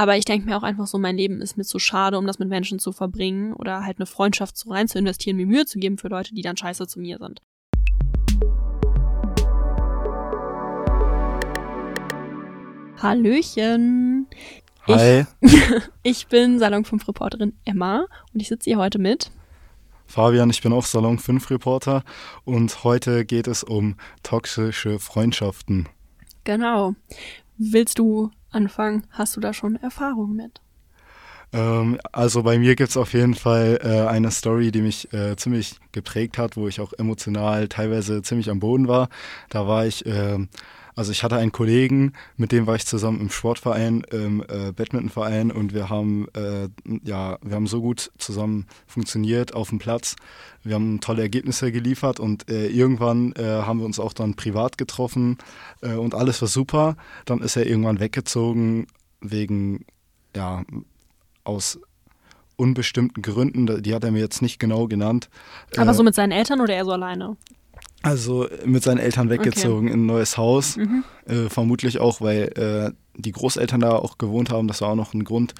Aber ich denke mir auch einfach so, mein Leben ist mir zu schade, um das mit Menschen zu verbringen oder halt eine Freundschaft so rein zu investieren, mir Mühe zu geben für Leute, die dann scheiße zu mir sind. Hallöchen. Hi. Ich, ich bin Salon 5 Reporterin Emma und ich sitze hier heute mit Fabian, ich bin auch Salon 5 Reporter und heute geht es um toxische Freundschaften. Genau. Willst du anfangen? Hast du da schon Erfahrung mit? Ähm, also bei mir gibt es auf jeden Fall äh, eine Story, die mich äh, ziemlich geprägt hat, wo ich auch emotional teilweise ziemlich am Boden war. Da war ich äh, also ich hatte einen Kollegen, mit dem war ich zusammen im Sportverein, im äh, Badmintonverein und wir haben äh, ja, wir haben so gut zusammen funktioniert auf dem Platz. Wir haben tolle Ergebnisse geliefert und äh, irgendwann äh, haben wir uns auch dann privat getroffen äh, und alles war super. Dann ist er irgendwann weggezogen wegen ja aus unbestimmten Gründen, die hat er mir jetzt nicht genau genannt. Aber so mit seinen Eltern oder eher so alleine? Also mit seinen Eltern weggezogen okay. in ein neues Haus. Mhm. Äh, vermutlich auch, weil äh, die Großeltern da auch gewohnt haben. Das war auch noch ein Grund.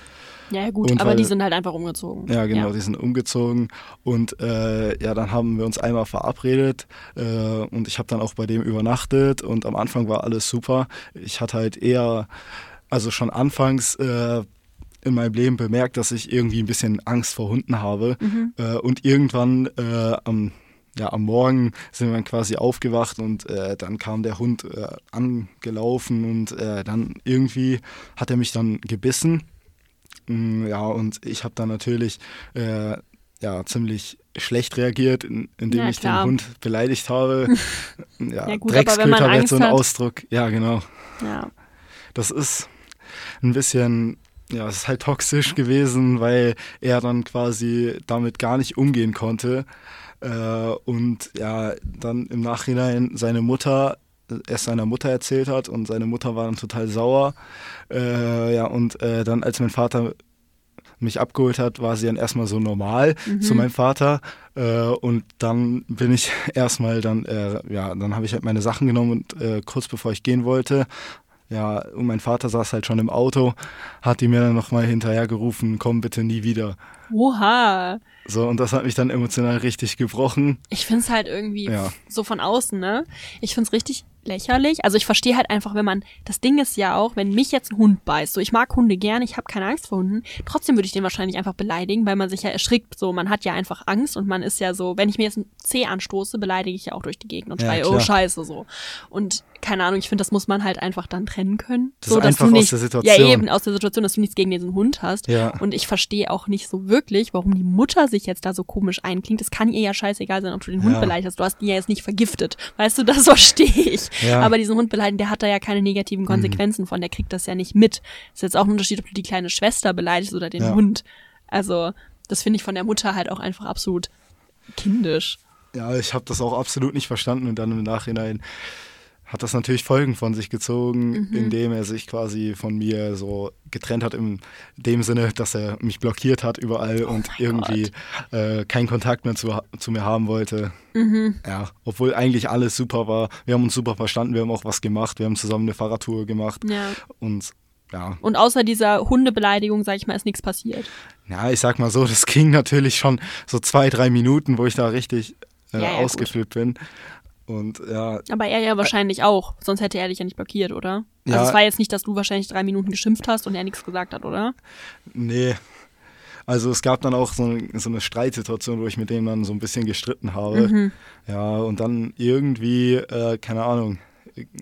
Ja, gut, und aber weil, die sind halt einfach umgezogen. Ja, genau, ja. die sind umgezogen. Und äh, ja, dann haben wir uns einmal verabredet äh, und ich habe dann auch bei dem übernachtet und am Anfang war alles super. Ich hatte halt eher, also schon anfangs äh, in meinem Leben bemerkt, dass ich irgendwie ein bisschen Angst vor Hunden habe. Mhm. Äh, und irgendwann am ja, am Morgen sind wir dann quasi aufgewacht und äh, dann kam der Hund äh, angelaufen und äh, dann irgendwie hat er mich dann gebissen. Mm, ja, und ich habe dann natürlich äh, ja, ziemlich schlecht reagiert, in, indem ja, ich den Hund beleidigt habe. ja, ja gut, Drecksköter wäre so ein hat. Ausdruck. Ja, genau. Ja. Das ist ein bisschen ja, es ist halt toxisch gewesen, weil er dann quasi damit gar nicht umgehen konnte. Äh, und ja, dann im Nachhinein seine Mutter erst seiner Mutter erzählt hat und seine Mutter war dann total sauer. Äh, ja, und äh, dann, als mein Vater mich abgeholt hat, war sie dann erstmal so normal mhm. zu meinem Vater. Äh, und dann bin ich erstmal dann, äh, ja, dann habe ich halt meine Sachen genommen und äh, kurz bevor ich gehen wollte, ja, und mein Vater saß halt schon im Auto, hat die mir dann nochmal hinterhergerufen, komm bitte nie wieder. Oha. So, und das hat mich dann emotional richtig gebrochen. Ich finde es halt irgendwie ja. so von außen, ne? Ich finde es richtig lächerlich. Also ich verstehe halt einfach, wenn man, das Ding ist ja auch, wenn mich jetzt ein Hund beißt, so ich mag Hunde gerne, ich habe keine Angst vor Hunden, trotzdem würde ich den wahrscheinlich einfach beleidigen, weil man sich ja erschrickt, so man hat ja einfach Angst und man ist ja so, wenn ich mir jetzt ein C anstoße, beleidige ich ja auch durch die Gegend und schreie, ja, oh scheiße, so. Und keine Ahnung, ich finde, das muss man halt einfach dann trennen können. Das so, ist einfach nicht, aus der Situation. Ja, eben aus der Situation, dass du nichts gegen diesen Hund hast. Ja. Und ich verstehe auch nicht so wirklich, warum die Mutter sich jetzt da so komisch einklingt. Es kann ihr ja scheißegal sein, ob du den Hund ja. beleidigt hast. Du hast die ja jetzt nicht vergiftet. Weißt du, das verstehe ich. Ja. Aber diesen Hund beleidigen, der hat da ja keine negativen mhm. Konsequenzen mhm. von, der kriegt das ja nicht mit. Ist jetzt auch ein Unterschied, ob du die kleine Schwester beleidigst oder den ja. Hund. Also, das finde ich von der Mutter halt auch einfach absolut kindisch. Ja, ich habe das auch absolut nicht verstanden und dann im Nachhinein hat das natürlich Folgen von sich gezogen, mhm. indem er sich quasi von mir so getrennt hat, in dem Sinne, dass er mich blockiert hat überall oh und irgendwie äh, keinen Kontakt mehr zu, zu mir haben wollte. Mhm. Ja, obwohl eigentlich alles super war. Wir haben uns super verstanden, wir haben auch was gemacht, wir haben zusammen eine Fahrradtour gemacht ja. und ja. Und außer dieser Hundebeleidigung, sag ich mal, ist nichts passiert. Ja, ich sag mal so, das ging natürlich schon so zwei, drei Minuten, wo ich da richtig äh, ja, ja, ausgeflippt bin. Und ja. Aber er ja wahrscheinlich auch, sonst hätte er dich ja nicht blockiert, oder? Also ja. es war jetzt nicht, dass du wahrscheinlich drei Minuten geschimpft hast und er nichts gesagt hat, oder? Nee. Also es gab dann auch so eine, so eine Streitsituation, wo ich mit dem dann so ein bisschen gestritten habe. Mhm. Ja, und dann irgendwie, äh, keine Ahnung,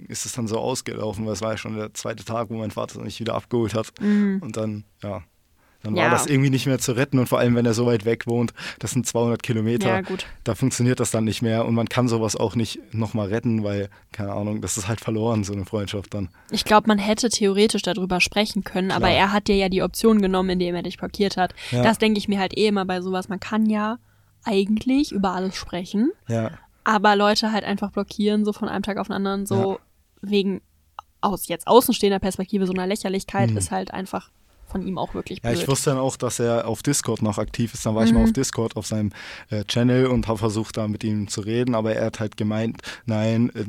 ist es dann so ausgelaufen, weil es war ja schon der zweite Tag, wo mein Vater mich wieder abgeholt hat. Mhm. Und dann, ja, dann ja. war das irgendwie nicht mehr zu retten und vor allem, wenn er so weit weg wohnt, das sind 200 Kilometer, ja, da funktioniert das dann nicht mehr und man kann sowas auch nicht nochmal retten, weil, keine Ahnung, das ist halt verloren, so eine Freundschaft dann. Ich glaube, man hätte theoretisch darüber sprechen können, Klar. aber er hat dir ja die Option genommen, indem er dich blockiert hat. Ja. Das denke ich mir halt eh immer bei sowas. Man kann ja eigentlich über alles sprechen, aber Leute halt einfach blockieren, so von einem Tag auf den anderen, so wegen aus jetzt außenstehender Perspektive so einer Lächerlichkeit, mhm. ist halt einfach von ihm auch wirklich blöd. Ja, ich wusste dann auch, dass er auf Discord noch aktiv ist. Dann war mhm. ich mal auf mhm. Discord auf seinem äh, Channel und habe versucht, da mit ihm zu reden. Aber er hat halt gemeint, nein, äh,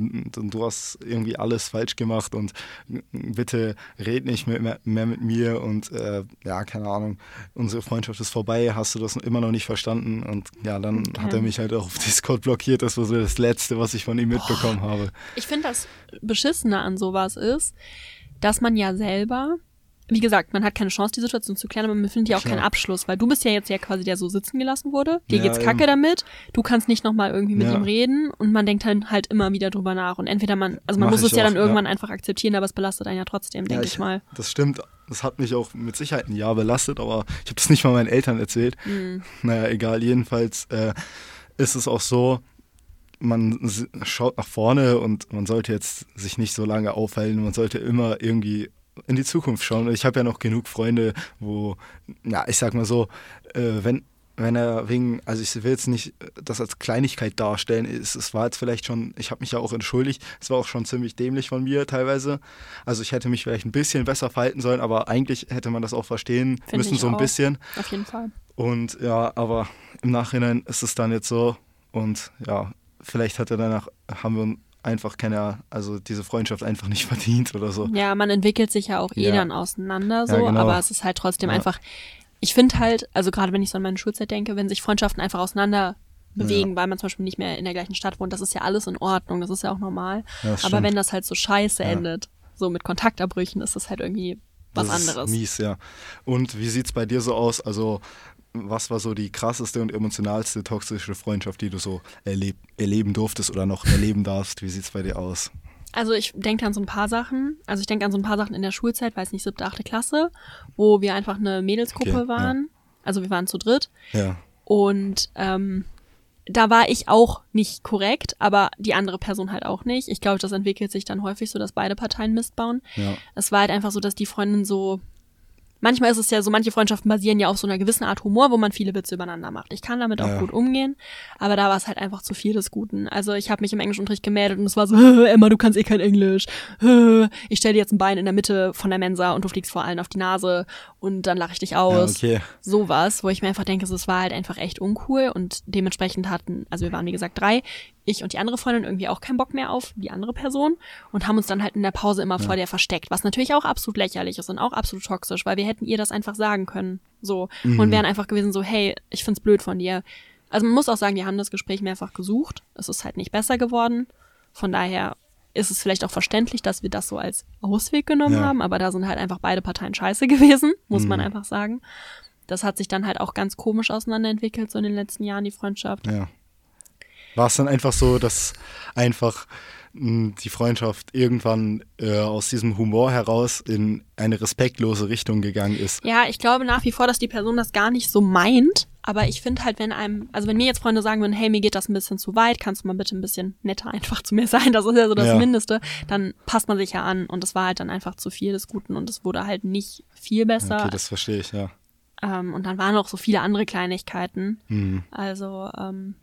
du hast irgendwie alles falsch gemacht und äh, bitte red nicht mehr, mehr mit mir. Und äh, ja, keine Ahnung, unsere Freundschaft ist vorbei. Hast du das immer noch nicht verstanden? Und ja, dann okay. hat er mich halt auch auf Discord blockiert. Das war so das Letzte, was ich von ihm mitbekommen Boah. habe. Ich finde, das Beschissene an sowas ist, dass man ja selber wie gesagt, man hat keine Chance, die Situation zu klären, aber man findet ja auch Klar. keinen Abschluss, weil du bist ja jetzt ja quasi der so sitzen gelassen wurde. Dir ja, geht's kacke eben. damit. Du kannst nicht nochmal irgendwie mit ja. ihm reden und man denkt dann halt immer wieder drüber nach. Und entweder man, also man Mach muss es ja dann irgendwann ja. einfach akzeptieren, aber es belastet einen ja trotzdem, denke ich, ich, mal. Das stimmt. Das hat mich auch mit Sicherheit ein Jahr belastet, aber ich habe das nicht mal meinen Eltern erzählt. Mhm. Naja, egal. Jedenfalls äh, ist es auch so, man schaut nach vorne und man sollte jetzt sich nicht so lange aufhalten. Man sollte immer irgendwie in die Zukunft schauen. Ich habe ja noch genug Freunde, wo, ja, ich sag mal so, äh, wenn, wenn er wegen, also ich will jetzt nicht das als Kleinigkeit darstellen, es, es war jetzt vielleicht schon, ich habe mich ja auch entschuldigt, es war auch schon ziemlich dämlich von mir teilweise. Also ich hätte mich vielleicht ein bisschen besser verhalten sollen, aber eigentlich hätte man das auch verstehen Find müssen, so ein auch. bisschen. Auf jeden Fall. Und ja, aber im Nachhinein ist es dann jetzt so und ja, vielleicht hat er danach, haben wir einfach keine, also diese Freundschaft einfach nicht verdient oder so. Ja, man entwickelt sich ja auch eh ja. dann auseinander so, ja, genau. aber es ist halt trotzdem ja. einfach, ich finde halt, also gerade wenn ich so an meine Schulzeit denke, wenn sich Freundschaften einfach auseinander bewegen, weil man zum Beispiel nicht mehr in der gleichen Stadt wohnt, das ist ja alles in Ordnung, das ist ja auch normal. aber wenn das halt so scheiße endet, so mit Kontaktabbrüchen, ist das halt irgendwie was das anderes. Ist mies, ja. Und wie sieht's bei dir so aus? Also was war so die krasseste und emotionalste toxische Freundschaft, die du so erleb erleben durftest oder noch erleben darfst? Wie sieht es bei dir aus? Also ich denke an so ein paar Sachen. Also ich denke an so ein paar Sachen in der Schulzeit, weiß nicht, siebte, achte Klasse, wo wir einfach eine Mädelsgruppe okay, waren. Ja. Also wir waren zu dritt. Ja. Und ähm, da war ich auch nicht korrekt, aber die andere Person halt auch nicht. Ich glaube, das entwickelt sich dann häufig so, dass beide Parteien Mist bauen. Ja. Es war halt einfach so, dass die Freundin so manchmal ist es ja so, manche Freundschaften basieren ja auf so einer gewissen Art Humor, wo man viele Witze übereinander macht. Ich kann damit auch ja. gut umgehen, aber da war es halt einfach zu viel des Guten. Also ich habe mich im Englischunterricht gemeldet und es war so, Emma, du kannst eh kein Englisch. Ich stelle dir jetzt ein Bein in der Mitte von der Mensa und du fliegst vor allen auf die Nase und dann lache ich dich aus. Ja, okay. Sowas, wo ich mir einfach denke, es war halt einfach echt uncool und dementsprechend hatten, also wir waren wie gesagt drei, ich und die andere Freundin irgendwie auch keinen Bock mehr auf die andere Person und haben uns dann halt in der Pause immer ja. vor der versteckt, was natürlich auch absolut lächerlich ist und auch absolut toxisch, weil wir hätten ihr das einfach sagen können, so mhm. und wären einfach gewesen so, hey, ich find's blöd von dir. Also man muss auch sagen, wir haben das Gespräch mehrfach gesucht, es ist halt nicht besser geworden. Von daher ist es vielleicht auch verständlich, dass wir das so als Ausweg genommen ja. haben, aber da sind halt einfach beide Parteien scheiße gewesen, muss mhm. man einfach sagen. Das hat sich dann halt auch ganz komisch auseinanderentwickelt, so in den letzten Jahren, die Freundschaft. Ja war es dann einfach so, dass einfach hm, die Freundschaft irgendwann äh, aus diesem Humor heraus in eine respektlose Richtung gegangen ist. Ja, ich glaube nach wie vor, dass die Person das gar nicht so meint. Aber ich finde halt, wenn einem, also wenn mir jetzt Freunde sagen würden, hey, mir geht das ein bisschen zu weit, kannst du mal bitte ein bisschen netter einfach zu mir sein, das ist ja so das ja. Mindeste, dann passt man sich ja an. Und es war halt dann einfach zu viel des Guten und es wurde halt nicht viel besser. Okay, das verstehe ich, ja. Ähm, und dann waren noch so viele andere Kleinigkeiten. Mhm. Also, ähm,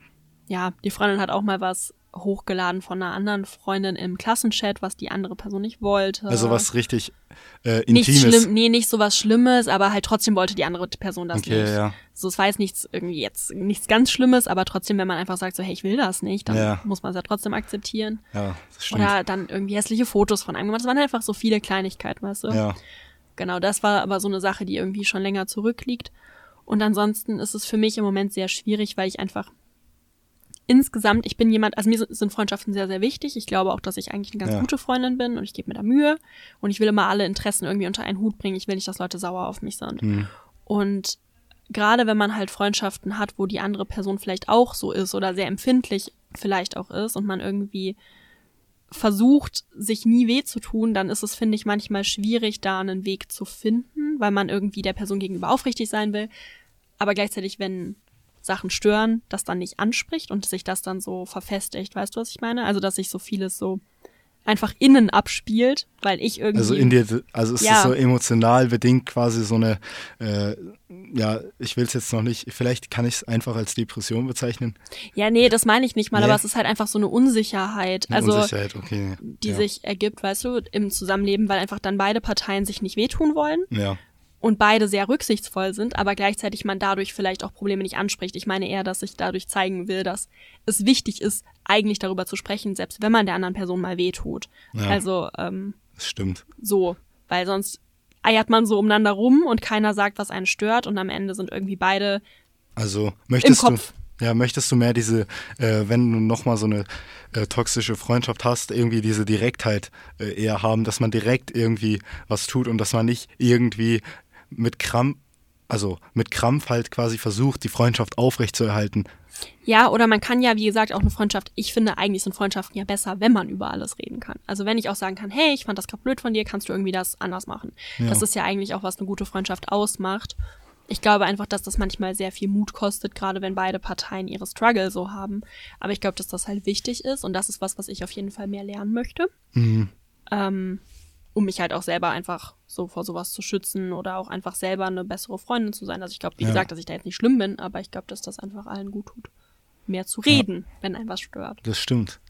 ja, die Freundin hat auch mal was hochgeladen von einer anderen Freundin im Klassenchat, was die andere Person nicht wollte. Also was richtig äh, Intimes. Nicht schlimm, nee, nicht so was Schlimmes, aber halt trotzdem wollte die andere Person das okay, nicht. Ja. So, es war jetzt nichts irgendwie jetzt nichts ganz Schlimmes, aber trotzdem, wenn man einfach sagt, so, hey, ich will das nicht, dann ja. muss man es ja trotzdem akzeptieren. Ja, das stimmt. Oder dann irgendwie hässliche Fotos von einem gemacht. Das waren einfach so viele Kleinigkeiten, weißt du? Ja. Genau, das war aber so eine Sache, die irgendwie schon länger zurückliegt. Und ansonsten ist es für mich im Moment sehr schwierig, weil ich einfach insgesamt, ich bin jemand, also mir sind Freundschaften sehr, sehr wichtig. Ich glaube auch, dass ich eigentlich eine ganz ja. gute Freundin bin und ich gebe mir da Mühe und ich will immer alle Interessen irgendwie unter einen Hut bringen. Ich will nicht, dass Leute sauer auf mich sind. Mhm. Und gerade wenn man halt Freundschaften hat, wo die andere Person vielleicht auch so ist oder sehr empfindlich vielleicht auch ist und man irgendwie versucht, sich nie weh zu tun, dann ist es, finde ich, manchmal schwierig, da einen Weg zu finden, weil man irgendwie der Person gegenüber aufrichtig sein will. Aber gleichzeitig, wenn Sachen stören, das dann nicht anspricht und sich das dann so verfestigt. Weißt du, was ich meine? Also, dass sich so vieles so einfach innen abspielt, weil ich irgendwie. Also in dir, also ist ja. so emotional bedingt quasi so eine, äh, ja, ich will es jetzt noch nicht, vielleicht kann ich es einfach als Depression bezeichnen. Ja, nee, das meine ich nicht mal, nee. aber es ist halt einfach so eine Unsicherheit, eine also Unsicherheit, okay. die ja. sich ergibt, weißt du, im Zusammenleben, weil einfach dann beide Parteien sich nicht wehtun wollen. Ja. Und beide sehr rücksichtsvoll sind, aber gleichzeitig man dadurch vielleicht auch Probleme nicht anspricht. Ich meine eher, dass ich dadurch zeigen will, dass es wichtig ist, eigentlich darüber zu sprechen, selbst wenn man der anderen Person mal wehtut. Ja. Also ähm, Das stimmt. so, weil sonst eiert man so umeinander rum und keiner sagt, was einen stört und am Ende sind irgendwie beide Also möchtest Im Kopf. du ja möchtest du mehr diese, äh, wenn du nochmal so eine äh, toxische Freundschaft hast, irgendwie diese Direktheit äh, eher haben, dass man direkt irgendwie was tut und dass man nicht irgendwie mit Krampf, also mit Krampf halt quasi versucht, die Freundschaft aufrechtzuerhalten. Ja, oder man kann ja, wie gesagt, auch eine Freundschaft, ich finde eigentlich sind Freundschaften ja besser, wenn man über alles reden kann. Also wenn ich auch sagen kann, hey, ich fand das gerade blöd von dir, kannst du irgendwie das anders machen. Ja. Das ist ja eigentlich auch, was eine gute Freundschaft ausmacht. Ich glaube einfach, dass das manchmal sehr viel Mut kostet, gerade wenn beide Parteien ihre Struggle so haben. Aber ich glaube, dass das halt wichtig ist und das ist was, was ich auf jeden Fall mehr lernen möchte. Mhm. Ähm, um mich halt auch selber einfach so vor sowas zu schützen oder auch einfach selber eine bessere Freundin zu sein. Also ich glaube, wie Ja. gesagt, dass ich da jetzt nicht schlimm bin, aber ich glaube, dass das einfach allen gut tut. Mehr zu reden, wenn ein was stört. Das stimmt.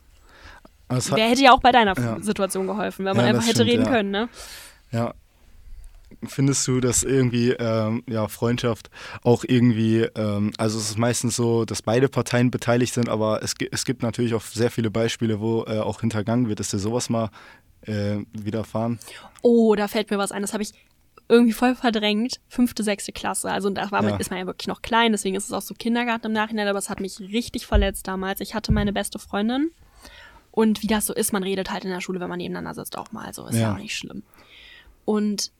Hat- Wer hätte ja auch bei deiner Ja. Situation geholfen, wenn man Ja, einfach hätte stimmt, reden ja. können, ne? Ja. Findest du, dass irgendwie ähm, ja, Freundschaft auch irgendwie, ähm, also es ist meistens so, dass beide Parteien beteiligt sind, aber es, es gibt natürlich auch sehr viele Beispiele, wo äh, auch hintergangen wird. Ist dir sowas mal äh, widerfahren? Oh, da fällt mir was ein, das habe ich irgendwie voll verdrängt. Fünfte, sechste Klasse. Also da war man, Ja. ist man ja wirklich noch klein, deswegen ist es auch so Kindergarten im Nachhinein, aber es hat mich richtig verletzt damals. Ich hatte meine beste Freundin und wie das so ist, man redet halt in der Schule, wenn man nebeneinander sitzt, auch mal. So ist ja, Ja. auch nicht schlimm. Und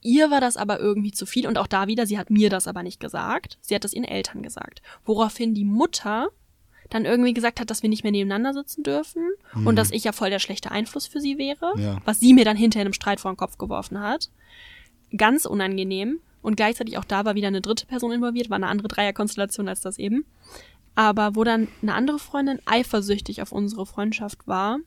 ihr war das aber irgendwie zu viel und auch da wieder, sie hat mir das aber nicht gesagt. Sie hat das ihren Eltern gesagt. Woraufhin die Mutter dann irgendwie gesagt hat, dass wir nicht mehr nebeneinander sitzen dürfen und dass ich ja voll der schlechte Einfluss für sie wäre, Ja. was sie mir dann hinterher in einem Streit vor den Kopf geworfen hat. Ganz unangenehm. Und gleichzeitig auch da war wieder eine dritte Person involviert, war eine andere Dreierkonstellation als das eben. Aber wo dann eine andere Freundin eifersüchtig auf unsere Freundschaft war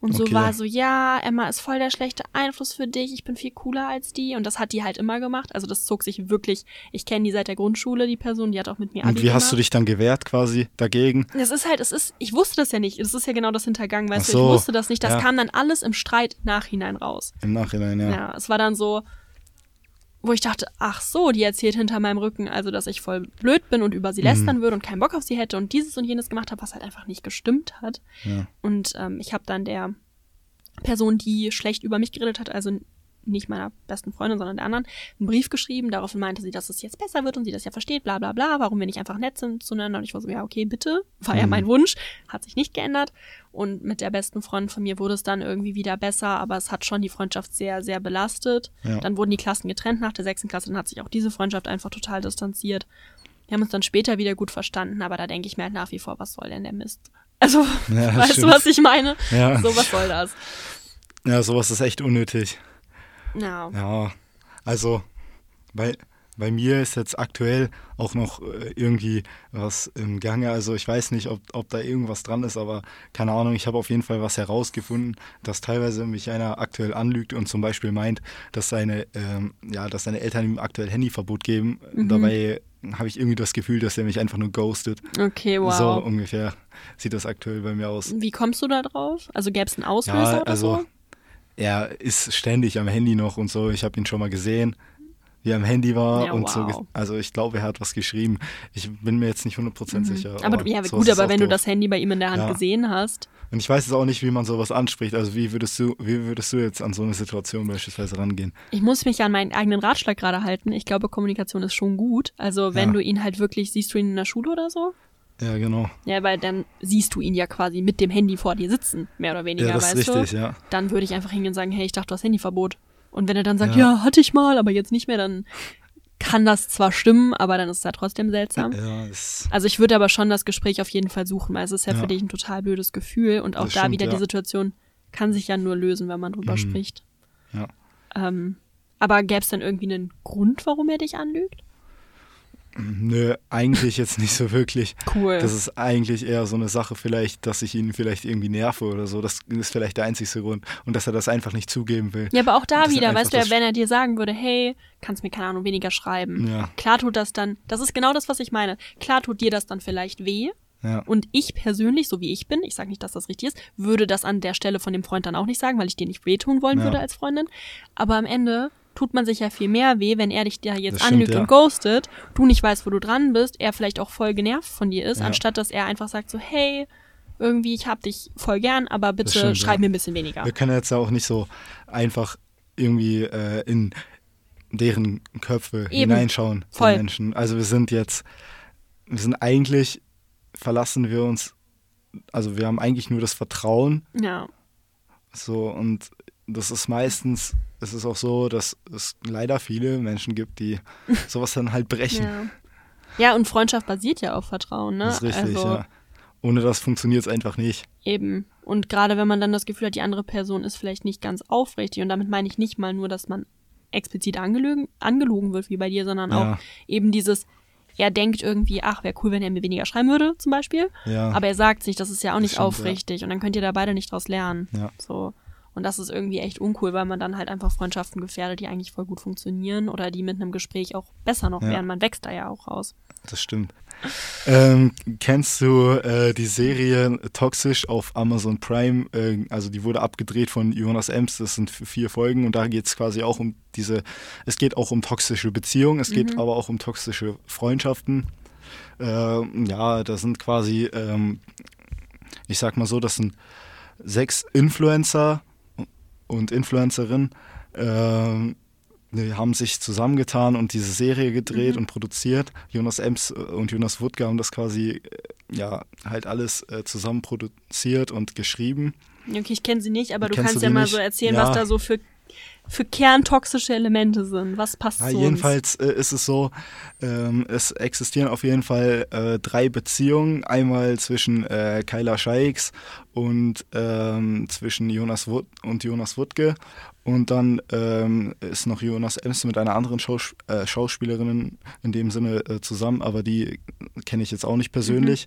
und so Okay. war so, ja, Emma ist voll der schlechte Einfluss für dich, ich bin viel cooler als die. Und das hat die halt immer gemacht. Also das zog sich wirklich, ich kenne die seit der Grundschule, die Person, die hat auch mit mir Und Abi wie hast gemacht. du dich dann gewehrt quasi dagegen? Es ist halt, es ist, ich wusste das ja nicht. Es ist ja genau das Hintergangen, weißt Ach du, so, ich wusste das nicht. Das ja. kam dann alles im Streit nachhinein raus. Im Nachhinein, ja. Ja. es war dann so, wo ich dachte, ach so, die erzählt hinter meinem Rücken, also dass ich voll blöd bin und über Mhm. sie lästern würde und keinen Bock auf sie hätte und dieses und jenes gemacht habe, was halt einfach nicht gestimmt hat. Ja. Und ähm, ich habe dann der Person, die schlecht über mich geredet hat, also nicht meiner besten Freundin, sondern der anderen, einen Brief geschrieben. Daraufhin meinte sie, dass es jetzt besser wird und sie das ja versteht, bla bla bla, warum wir nicht einfach nett sind zueinander. Und ich war so, ja, okay, bitte. War ja Mhm. mein Wunsch, hat sich nicht geändert. Und mit der besten Freundin von mir wurde es dann irgendwie wieder besser, aber es hat schon die Freundschaft sehr, sehr belastet. Ja. Dann wurden die Klassen getrennt nach der sechsten Klasse, dann hat sich auch diese Freundschaft einfach total distanziert. Wir haben uns dann später wieder gut verstanden, aber da denke ich mir halt nach wie vor, was soll denn der Mist? Also, Ja, weißt stimmt. du, was ich meine? Ja. So, was soll das? ja, sowas ist echt unnötig. Ja. Ja, also bei, bei mir ist jetzt aktuell auch noch äh, irgendwie was im Gange. Also ich weiß nicht, ob, ob da irgendwas dran ist, aber keine Ahnung. Ich habe auf jeden Fall was herausgefunden, dass teilweise mich einer aktuell anlügt und zum Beispiel meint, dass seine, ähm, ja, dass seine Eltern ihm aktuell Handyverbot geben. Mhm. Dabei habe ich irgendwie das Gefühl, dass er mich einfach nur ghostet. Okay, wow. So ungefähr sieht das aktuell bei mir aus. Wie kommst du da drauf? Also gäbe es einen Auslöser Ja, oder also so? Er ist ständig am Handy noch und so. Ich habe ihn schon mal gesehen, wie er am Handy war Ja, und so. wow. ge- Also ich glaube, er hat was geschrieben. Ich bin mir jetzt nicht 100% sicher. Mhm. Aber, ja, sowas gut, aber wenn du doof. das Handy bei ihm in der Hand Ja. gesehen hast. Und ich weiß jetzt auch nicht, wie man sowas anspricht. Also wie würdest du, wie würdest du jetzt an so eine Situation beispielsweise rangehen? Ich muss mich an meinen eigenen Ratschlag gerade halten. Ich glaube, Kommunikation ist schon gut. Also wenn Ja. du ihn halt wirklich, siehst du ihn in der Schule oder so? Ja, genau. Ja, weil dann siehst du ihn ja quasi mit dem Handy vor dir sitzen, mehr oder weniger, Ja, das weißt ist richtig, du? ja. Dann würde ich einfach hingehen und sagen, hey, ich dachte, du hast Handyverbot. Und wenn er dann sagt, Ja. ja, hatte ich mal, aber jetzt nicht mehr, dann kann das zwar stimmen, aber dann ist es ja trotzdem seltsam. Ja, Also ich würde aber schon das Gespräch auf jeden Fall suchen, weil es ist ja, Ja. für dich ein total blödes Gefühl und auch Das da stimmt, wieder die ja. Situation kann sich ja nur lösen, wenn man drüber Mhm. spricht. ja. Ähm, aber gäbe es dann irgendwie einen Grund, warum er dich anlügt? Nö, eigentlich jetzt nicht so wirklich. Cool. Das ist eigentlich eher so eine Sache vielleicht, dass ich ihn vielleicht irgendwie nerve oder so. Das ist vielleicht der einzigste Grund. Und dass er das einfach nicht zugeben will. ja, aber auch da wieder, weißt du wenn er dir sagen würde, hey, kannst mir, keine Ahnung, weniger schreiben. Ja. Klar tut das dann, das ist genau das, was ich meine. Klar tut dir das dann vielleicht weh. Ja. Und ich persönlich, so wie ich bin, ich sage nicht, dass das richtig ist, würde das an der Stelle von dem Freund dann auch nicht sagen, weil ich dir nicht wehtun wollen Ja. würde als Freundin. Aber am Ende, tut man sich ja viel mehr weh, wenn er dich da jetzt stimmt, anlügt ja. und ghostet, du nicht weißt, wo du dran bist, er vielleicht auch voll genervt von dir ist, Ja. anstatt dass er einfach sagt so, hey, irgendwie, ich hab dich voll gern, aber bitte stimmt, schreib ja. mir ein bisschen weniger. Wir können jetzt ja auch nicht so einfach irgendwie äh, in deren Köpfe Eben. hineinschauen, Voll. die Menschen. Also wir sind jetzt, wir sind eigentlich, verlassen wir uns, also wir haben eigentlich nur das Vertrauen Ja, so und das ist meistens, es ist auch so, dass es leider viele Menschen gibt, die sowas dann halt brechen. ja. Ja, und Freundschaft basiert ja auf Vertrauen, ne? Das ist richtig, also, ja. Ohne das funktioniert es einfach nicht. Eben. Und gerade wenn man dann das Gefühl hat, die andere Person ist vielleicht nicht ganz aufrichtig, und damit meine ich nicht mal nur, dass man explizit angelogen, angelogen wird wie bei dir, sondern Ja. auch eben dieses, er denkt irgendwie, ach, wäre cool, wenn er mir weniger schreiben würde, zum Beispiel. Ja. Aber er sagt sich, das ist ja auch nicht stimmt, aufrichtig. Und dann könnt ihr da beide nicht draus lernen. Ja. So. Und das ist irgendwie echt uncool, weil man dann halt einfach Freundschaften gefährdet, die eigentlich voll gut funktionieren oder die mit einem Gespräch auch besser noch Ja. werden. Man wächst da ja auch raus. Das stimmt. Ähm, kennst du äh, die Serie Toxisch auf Amazon Prime? Äh, also die wurde abgedreht von Jonas Ems, das sind vier Folgen und da geht es quasi auch um diese, es geht auch um toxische Beziehungen, es geht aber auch um toxische Freundschaften. Ähm, ja, da sind quasi, ähm, ich sag mal so, das sind sechs Influencer und Influencerinnen, ähm, die haben sich zusammengetan und diese Serie gedreht Mhm. und produziert. Jonas Ems äh, und Jonas Wuttke haben das quasi äh, ja halt alles äh, zusammen produziert und geschrieben. Okay, ich kenne sie nicht, aber du Kennst kannst du ja mal nicht? so erzählen, Ja. was da so für, für kerntoxische Elemente sind. Was passt Ja, jedenfalls äh, ist es so, ähm, es existieren auf jeden Fall äh, drei Beziehungen. Einmal zwischen äh, Kyla Scheiks und ähm, zwischen Jonas Wut und Jonas Wuttke. Und dann ähm, ist noch Jonas Ems mit einer anderen Schaus äh, Schauspielerin in dem Sinne äh, zusammen, aber die kenne ich jetzt auch nicht persönlich.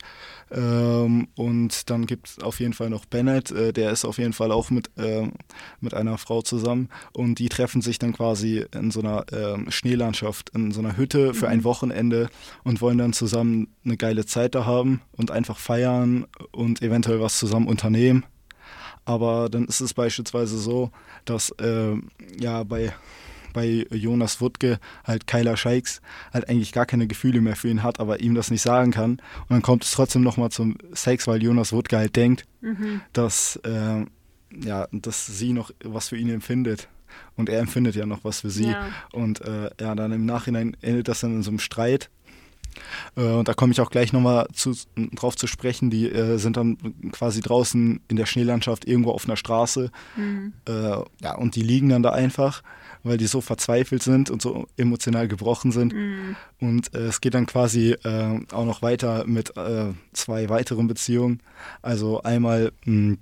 Ähm, und dann gibt es auf jeden Fall noch Bennett, äh, der ist auf jeden Fall auch mit, ähm, mit einer Frau zusammen. Und die treffen sich dann quasi in so einer ähm, Schneelandschaft, in so einer Hütte für ein Wochenende und wollen dann zusammen eine geile Zeit da haben und einfach feiern und eventuell was zusammen unternehmen. Aber dann ist es beispielsweise so, dass ähm, ja bei, bei Jonas Wuttke halt Kyla Scheiks halt eigentlich gar keine Gefühle mehr für ihn hat, aber ihm das nicht sagen kann. Und dann kommt es trotzdem nochmal zum Sex, weil Jonas Wuttke halt denkt, Mhm. dass, äh, ja, dass sie noch was für ihn empfindet. Und er empfindet ja noch was für sie. Ja. Und äh, ja, dann im Nachhinein endet das dann in so einem Streit. Äh, und da komme ich auch gleich nochmal zu, drauf zu sprechen. Die äh, sind dann quasi draußen in der Schneelandschaft irgendwo auf einer Straße. Mhm. Äh, ja, und die liegen dann da einfach, weil die so verzweifelt sind und so emotional gebrochen sind. Mhm. Und äh, es geht dann quasi äh, auch noch weiter mit äh, zwei weiteren Beziehungen. Also einmal mh,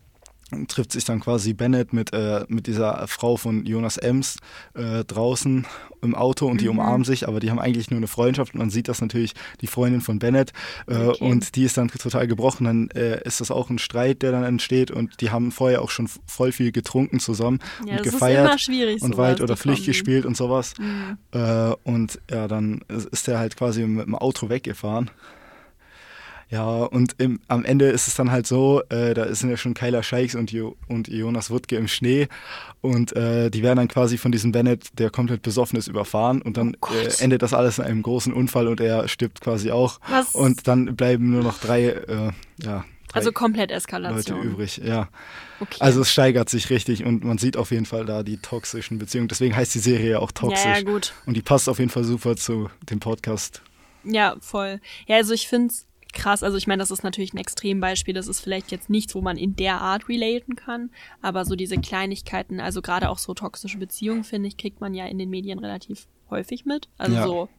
trifft sich dann quasi Bennett mit, äh, mit dieser Frau von Jonas Ems äh, draußen im Auto und die Mhm. umarmen sich, aber die haben eigentlich nur eine Freundschaft und man sieht das natürlich die Freundin von Bennett äh, Okay. und die ist dann total gebrochen. Dann äh, ist das auch ein Streit, der dann entsteht und die haben vorher auch schon voll viel getrunken zusammen Ja, und gefeiert und Wald oder Pflicht gespielt und sowas. Mhm. Äh, und ja, dann ist er halt quasi mit dem Auto weggefahren. Ja, und im, am Ende ist es dann halt so, äh, da sind ja schon Kyla Scheiks und, jo, und Jonas Wuttke im Schnee und äh, die werden dann quasi von diesem Bennett, der komplett besoffen ist, überfahren und dann Oh äh, endet das alles in einem großen Unfall und er stirbt quasi auch. Was? Und dann bleiben nur noch drei, äh, ja, drei also komplett Leute Eskalation. übrig, ja. Okay. Also es steigert sich richtig und man sieht auf jeden Fall da die toxischen Beziehungen. Deswegen heißt die Serie ja auch toxisch. Ja, ja, gut. Und die passt auf jeden Fall super zu dem Podcast. Ja, voll. Ja, also ich find's krass. Also ich meine, das ist natürlich ein Extrembeispiel. Das ist vielleicht jetzt nichts, wo man in der Art relaten kann. Aber so diese Kleinigkeiten, also gerade auch so toxische Beziehungen, finde ich, kriegt man ja in den Medien relativ häufig mit. Also Ja. so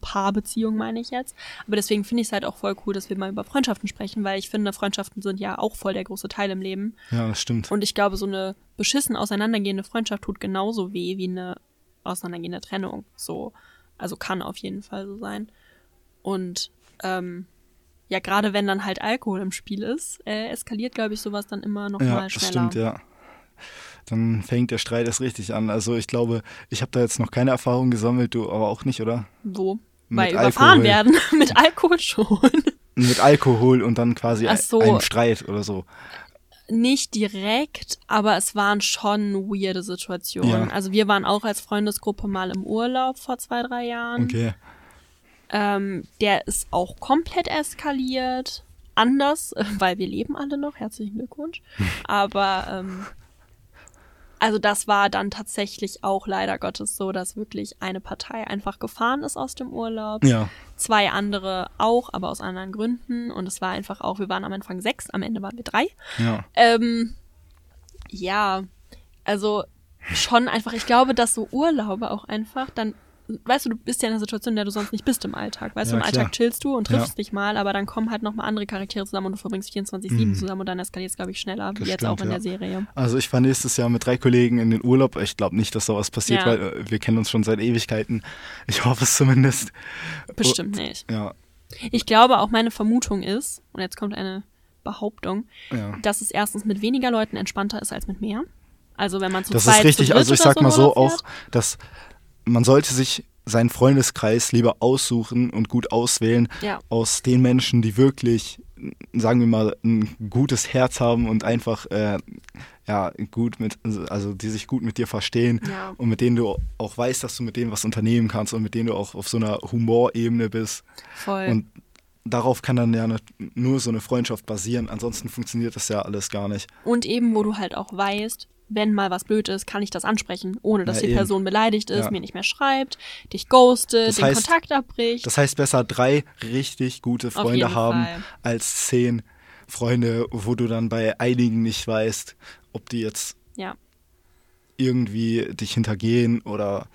Paarbeziehungen meine ich jetzt. Aber deswegen finde ich es halt auch voll cool, dass wir mal über Freundschaften sprechen, weil ich finde, Freundschaften sind ja auch voll der große Teil im Leben. Ja, das stimmt. Und ich glaube, so eine beschissen auseinandergehende Freundschaft tut genauso weh wie eine auseinandergehende Trennung. So, also kann auf jeden Fall so sein. Und ähm, ja, gerade wenn dann halt Alkohol im Spiel ist, äh, eskaliert, glaube ich, sowas dann immer noch ja, mal das schneller. stimmt, ja. Dann fängt der Streit erst richtig an. Also ich glaube, ich habe da jetzt noch keine Erfahrung gesammelt, du aber auch nicht, oder? Wo? Bei überfahren Alkohol. werden. Mit Alkohol schon. Mit Alkohol und dann quasi so. einem Streit oder so. Nicht direkt, aber es waren schon weirde Situationen. Ja. Also wir waren auch als Freundesgruppe mal im Urlaub vor zwei, drei Jahren. Okay. Ähm, der ist auch komplett eskaliert. Anders, weil wir leben alle noch. Herzlichen Glückwunsch. Aber ähm, also das war dann tatsächlich auch leider Gottes so, dass wirklich eine Partei einfach gefahren ist aus dem Urlaub. Ja. Zwei andere auch, aber aus anderen Gründen. Und es war einfach auch, wir waren am Anfang sechs, am Ende waren wir drei. Ja. Ähm, ja, also schon einfach, ich glaube, dass so Urlaube auch einfach dann, weißt du, du bist ja in einer Situation, in der du sonst nicht bist im Alltag. Weißt Ja, du, im Alltag klar. chillst du und triffst Ja. dich mal, aber dann kommen halt nochmal andere Charaktere zusammen und du verbringst 24-7 zusammen und dann eskaliert es, glaube ich, schneller, wie Mhm. Das jetzt stimmt, auch in ja. der Serie. Also ich fahre nächstes Jahr mit drei Kollegen in den Urlaub. Ich glaube nicht, dass sowas passiert, weil äh, wir kennen uns schon seit Ewigkeiten. Ich hoffe es zumindest. Bestimmt nicht. Ja, Ich glaube auch, meine Vermutung ist, und jetzt kommt eine Behauptung, dass es erstens mit weniger Leuten entspannter ist als mit mehr. Also wenn man zu Das ist richtig. Also ich sag mal so auch, dass man sollte sich seinen Freundeskreis lieber aussuchen und gut auswählen Ja. aus den Menschen, die wirklich, sagen wir mal, ein gutes Herz haben und einfach äh, ja gut mit, also die sich gut mit dir verstehen Ja. und mit denen du auch weißt, dass du mit denen was unternehmen kannst und mit denen du auch auf so einer Humorebene bist. Voll. Und darauf kann dann ja nur so eine Freundschaft basieren. Ansonsten funktioniert das ja alles gar nicht. Und eben, wo du halt auch weißt, wenn mal was blöd ist, kann ich das ansprechen, ohne dass Ja, die eben. Person beleidigt ist, Ja. mir nicht mehr schreibt, dich ghostet, Das den heißt- Kontakt abbricht. Das heißt, besser drei richtig gute Freunde haben Fall. als zehn Freunde, wo du dann bei einigen nicht weißt, ob die jetzt ja. irgendwie dich hintergehen oder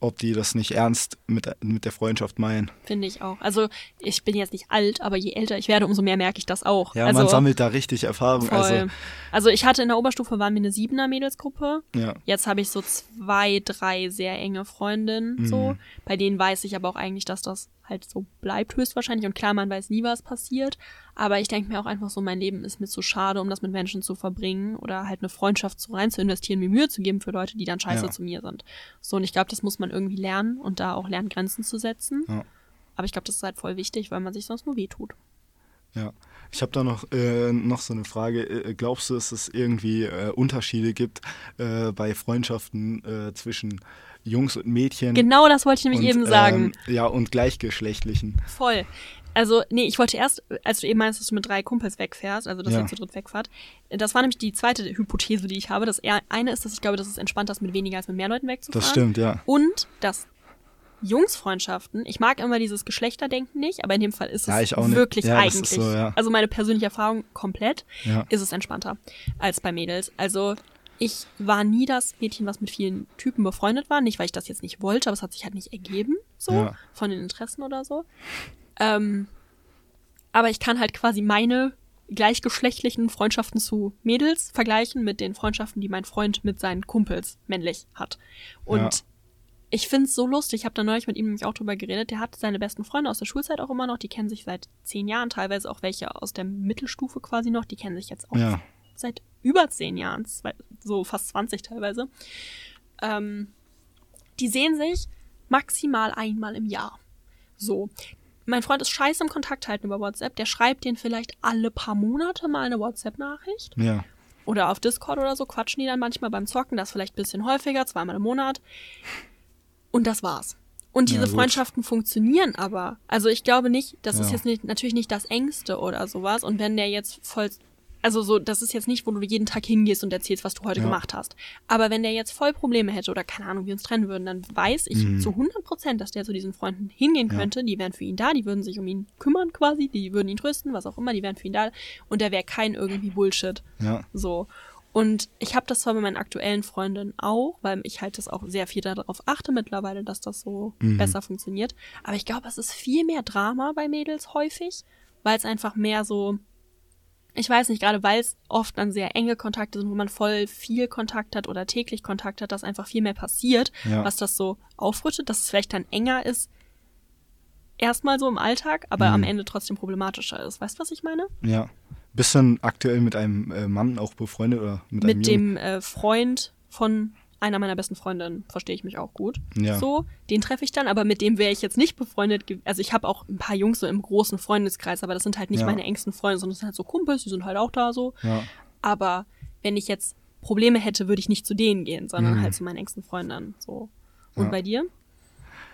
ob die das nicht ernst mit, mit der Freundschaft meinen. Finde ich auch. Also ich bin jetzt nicht alt, aber je älter ich werde, umso mehr merke ich das auch. Ja, also, man sammelt da richtig Erfahrung. voll. Also, Also, ich hatte in der Oberstufe waren wir eine siebener Mädelsgruppe. ja. Jetzt habe ich so zwei, drei sehr enge Freundinnen, so. Mhm. Bei denen weiß ich aber auch eigentlich, dass das halt so bleibt höchstwahrscheinlich. Und klar, man weiß nie, was passiert. Aber ich denke mir auch einfach so, mein Leben ist mir zu schade, um das mit Menschen zu verbringen oder halt eine Freundschaft so rein zu investieren, mir Mühe zu geben für Leute, die dann scheiße Ja. zu mir sind. So, und ich glaube, das muss man irgendwie lernen und da auch lernen, Grenzen zu setzen. Ja. Aber ich glaube, das ist halt voll wichtig, weil man sich sonst nur wehtut. Ja, ich habe da noch, äh, noch so eine Frage. Äh, glaubst du, dass es irgendwie äh, Unterschiede gibt äh, bei Freundschaften äh, zwischen Jungs und Mädchen? Genau das wollte ich nämlich und, eben sagen. Ähm, ja, und gleichgeschlechtlichen. Voll. Also, nee, ich wollte erst, als du eben meinst, dass du mit drei Kumpels wegfährst, also dass Ja. ihr zu dritt wegfahrt, das war nämlich die zweite Hypothese, die ich habe. Das eine ist, dass ich glaube, dass es entspannter ist, mit weniger als mit mehr Leuten wegzufahren. Das stimmt, ja. Und dass Jungsfreundschaften, ich mag immer dieses Geschlechterdenken nicht, aber in dem Fall ist es Ja, wirklich Ja, eigentlich, so, ja. also meine persönliche Erfahrung komplett, Ja. ist es entspannter als bei Mädels. Also ich war nie das Mädchen, was mit vielen Typen befreundet war. Nicht, weil ich das jetzt nicht wollte, aber es hat sich halt nicht ergeben, so, Ja. von den Interessen oder so. Ähm, aber ich kann halt quasi meine gleichgeschlechtlichen Freundschaften zu Mädels vergleichen mit den Freundschaften, die mein Freund mit seinen Kumpels männlich hat. Und Ja. ich find's so lustig, ich habe da neulich mit ihm nämlich auch drüber geredet, der hat seine besten Freunde aus der Schulzeit auch immer noch, die kennen sich seit zehn Jahren, teilweise auch welche aus der Mittelstufe quasi noch, die kennen sich jetzt auch Ja. Seit über zehn Jahren, so fast 20 teilweise. Ähm, die sehen sich maximal einmal im Jahr. So. Mein Freund ist scheiße im Kontakt halten über WhatsApp. Der schreibt den vielleicht alle paar Monate mal eine WhatsApp-Nachricht. Ja. Oder auf Discord oder so quatschen die dann manchmal beim Zocken. Das vielleicht ein bisschen häufiger, zweimal im Monat. Und das war's. Und Ja, diese gut. Freundschaften funktionieren aber. Also ich glaube nicht, das ist Ja. jetzt nicht, natürlich nicht das Engste oder sowas. Und wenn der jetzt voll, also so, das ist jetzt nicht, wo du jeden Tag hingehst und erzählst, was du heute Ja. gemacht hast. Aber wenn der jetzt voll Probleme hätte oder keine Ahnung, wir uns trennen würden, dann weiß ich Mhm. zu 100 Prozent, dass der zu diesen Freunden hingehen Ja. könnte. Die wären für ihn da, die würden sich um ihn kümmern quasi, die würden ihn trösten, was auch immer, die wären für ihn da. Und der wäre kein irgendwie Bullshit. Ja. So. Und ich habe das zwar bei meinen aktuellen Freundinnen auch, weil ich halt das auch sehr viel darauf achte mittlerweile, dass das so Mhm. besser funktioniert. Aber ich glaube, es ist viel mehr Drama bei Mädels häufig, weil es einfach mehr so, ich weiß nicht, gerade weil es oft dann sehr enge Kontakte sind, wo man voll viel Kontakt hat oder täglich Kontakt hat, dass einfach viel mehr passiert, Ja. was das so aufrüttet, dass es vielleicht dann enger ist, erstmal so im Alltag, aber Mhm. am Ende trotzdem problematischer ist. Weißt du, was ich meine? Ja. Bist du aktuell mit einem äh, Mann auch befreundet oder mit, einem mit Jungen? dem äh, Freund von einer meiner besten Freundinnen verstehe ich mich auch gut. Ja. So, den treffe ich dann, aber mit dem wäre ich jetzt nicht befreundet. Also ich habe auch ein paar Jungs so im großen Freundeskreis, aber das sind halt nicht Ja. meine engsten Freunde, sondern das sind halt so Kumpels, die sind halt auch da so. Ja. aber wenn ich jetzt Probleme hätte, würde ich nicht zu denen gehen, sondern Mhm. halt zu meinen engsten Freunden. So. Und bei dir?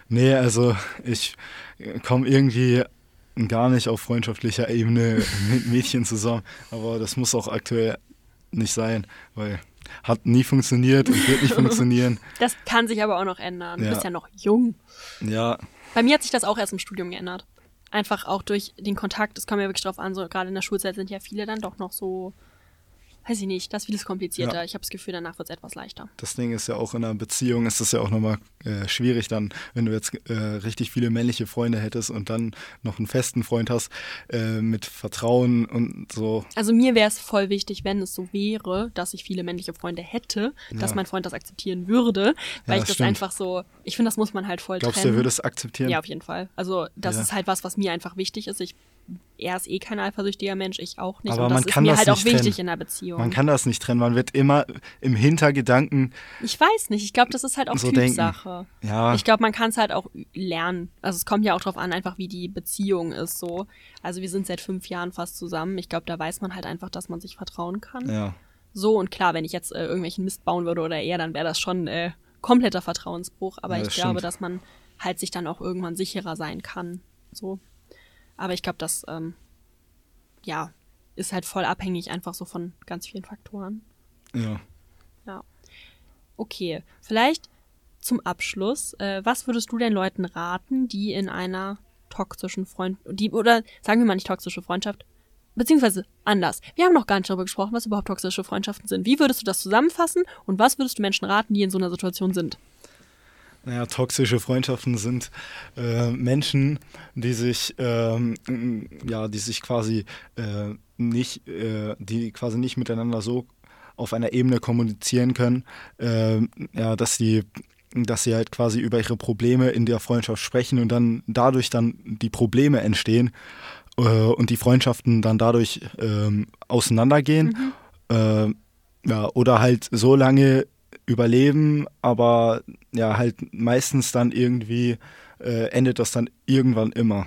Nee, also ich komme irgendwie gar nicht auf freundschaftlicher Ebene mit Mädchen zusammen. Aber das muss auch aktuell nicht sein, weil hat nie funktioniert und wird nicht funktionieren. Das kann sich aber auch noch ändern. Du Ja. bist ja noch jung. Ja, Bei mir hat sich das auch erst im Studium geändert. Einfach auch durch den Kontakt. Es kommt ja wirklich drauf an, so gerade in der Schulzeit sind ja viele dann doch noch so, weiß ich nicht, das ist vieles komplizierter. Ja. Ich habe das Gefühl, danach wird es etwas leichter. das Ding ist ja auch in einer Beziehung ist das ja auch nochmal äh, schwierig dann, wenn du jetzt äh, richtig viele männliche Freunde hättest und dann noch einen festen Freund hast äh, mit Vertrauen und so. Also mir wäre es voll wichtig, wenn es so wäre, dass ich viele männliche Freunde hätte, dass Ja. mein Freund das akzeptieren würde, weil Ja, ich das stimmt. einfach so, ich finde, das muss man halt voll Glaubst du, trennen. er würde es akzeptieren? Ja, auf jeden Fall. Also das ist halt was, was mir einfach wichtig ist. Ich, er ist eh kein eifersüchtiger Mensch, ich auch nicht. Aber und das man ist kann mir das halt auch nicht wichtig trennen. in der Beziehung. Man kann das nicht trennen. Man wird immer im Hintergedanken ich weiß nicht. Ich glaube, das ist halt auch So denken. Typsache. Ja. Ich glaube, man kann es halt auch lernen. Also es kommt ja auch drauf an, einfach wie die Beziehung ist so. Also wir sind seit fünf Jahren fast zusammen. Ich glaube, da weiß man halt einfach, dass man sich vertrauen kann. Ja, So und klar, wenn ich jetzt äh, irgendwelchen Mist bauen würde oder er, dann wäre das schon äh, kompletter Vertrauensbruch. Aber Ja, ich das glaube, stimmt. dass man halt sich dann auch irgendwann sicherer sein kann. So. Aber ich glaube, das ähm, ja ist halt voll abhängig einfach so von ganz vielen Faktoren. ja. Ja. Okay, vielleicht zum Abschluss, äh, was würdest du den Leuten raten, die in einer toxischen Freund, die oder sagen wir mal nicht toxische Freundschaft, beziehungsweise anders. Wir haben noch gar nicht darüber gesprochen, was überhaupt toxische Freundschaften sind. Wie würdest du das zusammenfassen und was würdest du Menschen raten, die in so einer Situation sind? Naja, toxische Freundschaften sind äh, Menschen, die sich, ähm, ja, die sich quasi äh, nicht, äh, die quasi nicht miteinander so auf einer Ebene kommunizieren können, ähm, ja, dass die, dass sie halt quasi über ihre Probleme in der Freundschaft sprechen und dann dadurch dann die Probleme entstehen äh, und die Freundschaften dann dadurch ähm, auseinandergehen. Äh, ja, oder halt so lange überleben, aber ja, halt meistens dann irgendwie äh, endet das dann irgendwann immer.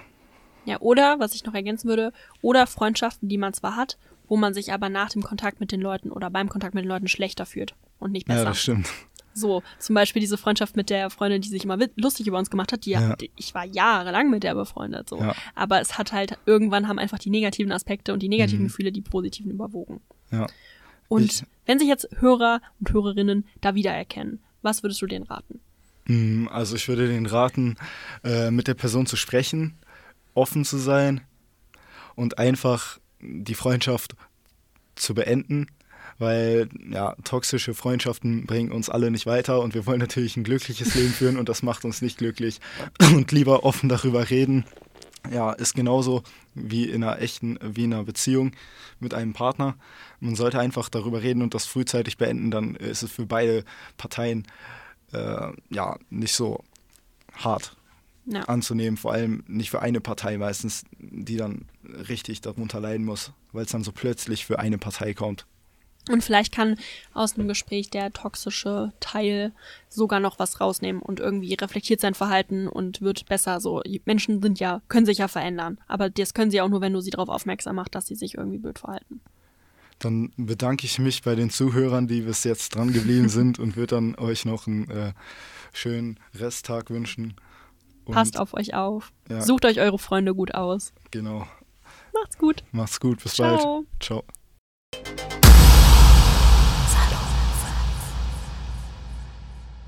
Ja, oder, was ich noch ergänzen würde, oder Freundschaften, die man zwar hat, wo man sich aber nach dem Kontakt mit den Leuten oder beim Kontakt mit den Leuten schlechter fühlt und nicht besser. Ja, das stimmt. So, zum Beispiel diese Freundschaft mit der Freundin, die sich immer lustig über uns gemacht hat, die Ja. die, ich war jahrelang mit der befreundet, so. Ja. Aber es hat halt, irgendwann haben einfach die negativen Aspekte und die negativen Mhm. Gefühle die positiven überwogen. Ja. Und Ich- wenn sich jetzt Hörer und Hörerinnen da wiedererkennen, was würdest du denen raten? Mm, Also ich würde den raten, äh, mit der Person zu sprechen, offen zu sein und einfach die Freundschaft zu beenden, weil ja, toxische Freundschaften bringen uns alle nicht weiter und wir wollen natürlich ein glückliches Leben führen und das macht uns nicht glücklich und lieber offen darüber reden. Ja, ist genauso wie in einer echten, wie in einer Beziehung mit einem Partner. Man sollte einfach darüber reden und das frühzeitig beenden, dann ist es für beide Parteien äh, ja nicht so hart Ja. anzunehmen, vor allem nicht für eine Partei meistens, die dann richtig darunter leiden muss, weil es dann so plötzlich für eine Partei kommt. Und vielleicht kann aus einem Gespräch der toxische Teil sogar noch was rausnehmen und irgendwie reflektiert sein Verhalten und wird besser. So Menschen sind ja können sich ja verändern, aber das können sie auch nur, wenn du sie darauf aufmerksam machst, dass sie sich irgendwie blöd verhalten. Dann bedanke ich mich bei den Zuhörern, die bis jetzt dran geblieben sind und würde dann euch noch einen äh, schönen Resttag wünschen. Und Passt auf euch auf. Ja. Sucht euch eure Freunde gut aus. Genau. Macht's gut. Macht's gut. Bis Ciao. bald. Ciao.